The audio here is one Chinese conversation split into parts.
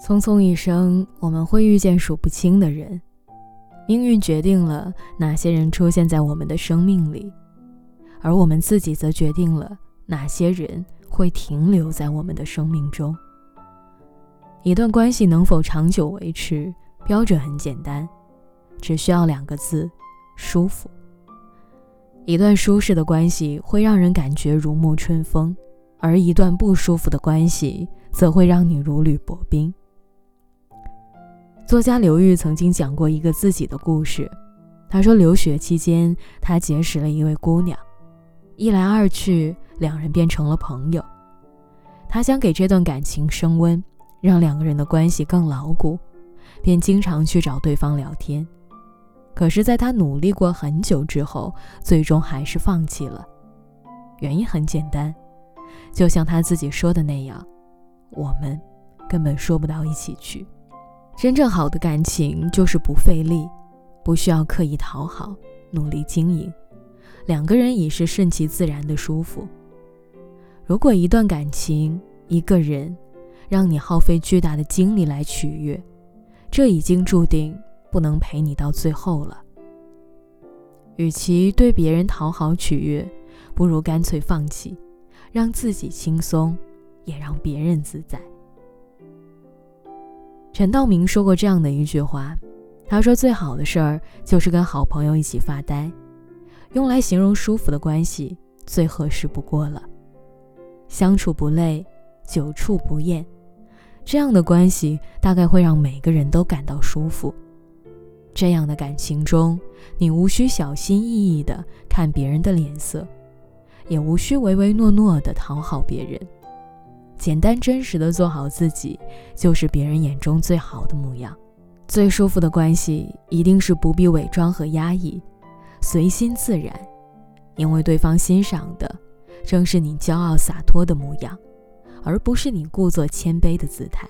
匆匆一生，我们会遇见数不清的人，命运决定了哪些人出现在我们的生命里，而我们自己则决定了哪些人会停留在我们的生命中。一段关系能否长久维持，标准很简单，只需要两个字：舒服。一段舒适的关系会让人感觉如沐春风，而一段不舒服的关系则会让你如履薄冰。作家刘玉曾经讲过一个自己的故事。他说，留学期间，他结识了一位姑娘，一来二去，两人变成了朋友。他想给这段感情升温，让两个人的关系更牢固，便经常去找对方聊天。可是，在他努力过很久之后，最终还是放弃了。原因很简单，就像他自己说的那样，我们根本说不到一起去。真正好的感情就是不费力，不需要刻意讨好，努力经营，两个人已是顺其自然的舒服。如果一段感情、一个人，让你耗费巨大的精力来取悦，这已经注定不能陪你到最后了。与其对别人讨好取悦，不如干脆放弃，让自己轻松，也让别人自在。陈道明说过这样的一句话，他说：“最好的事儿就是跟好朋友一起发呆，用来形容舒服的关系最合适不过了。相处不累，久处不厌，这样的关系大概会让每个人都感到舒服。这样的感情中，你无需小心翼翼地看别人的脸色，也无需唯唯诺诺地讨好别人。”简单真实的做好自己，就是别人眼中最好的模样。最舒服的关系，一定是不必伪装和压抑，随心自然。因为对方欣赏的，正是你骄傲洒脱的模样，而不是你故作谦卑的姿态。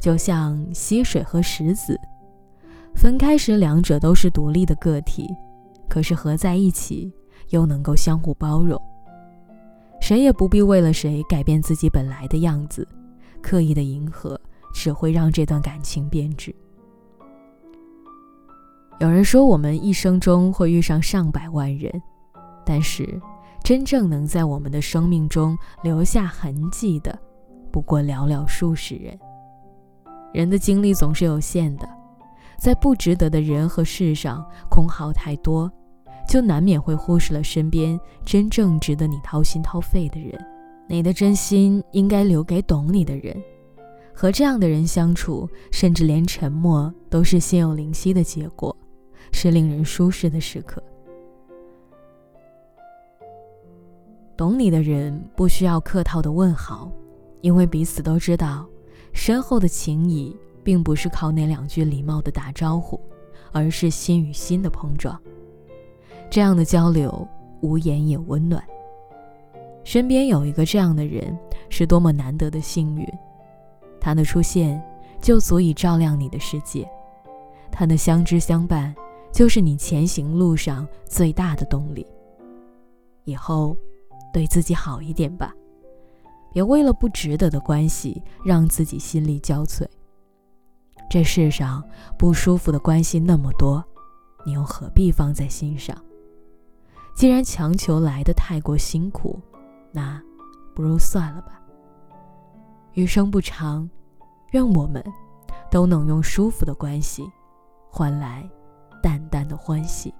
就像溪水和石子，分开时两者都是独立的个体，可是合在一起，又能够相互包容。谁也不必为了谁改变自己本来的样子，刻意的迎合只会让这段感情变质。有人说，我们一生中会遇上上百万人，但是真正能在我们的生命中留下痕迹的，不过寥寥数十人。人的精力总是有限的，在不值得的人和事上空耗太多。就难免会忽视了身边真正值得你掏心掏肺的人。你的真心应该留给懂你的人。和这样的人相处，甚至连沉默都是心有灵犀的结果，是令人舒适的时刻。懂你的人不需要客套的问好，因为彼此都知道，深厚的情谊并不是靠那两句礼貌的打招呼，而是心与心的碰撞。这样的交流，无言也温暖。身边有一个这样的人，是多么难得的幸运。他的出现，就足以照亮你的世界；他的相知相伴，就是你前行路上最大的动力。以后，对自己好一点吧，别为了不值得的关系，让自己心力交瘁。这世上不舒服的关系那么多，你又何必放在心上？既然强求来的太过辛苦，那不如算了吧。余生不长，愿我们都能用舒服的关系，换来淡淡的欢喜。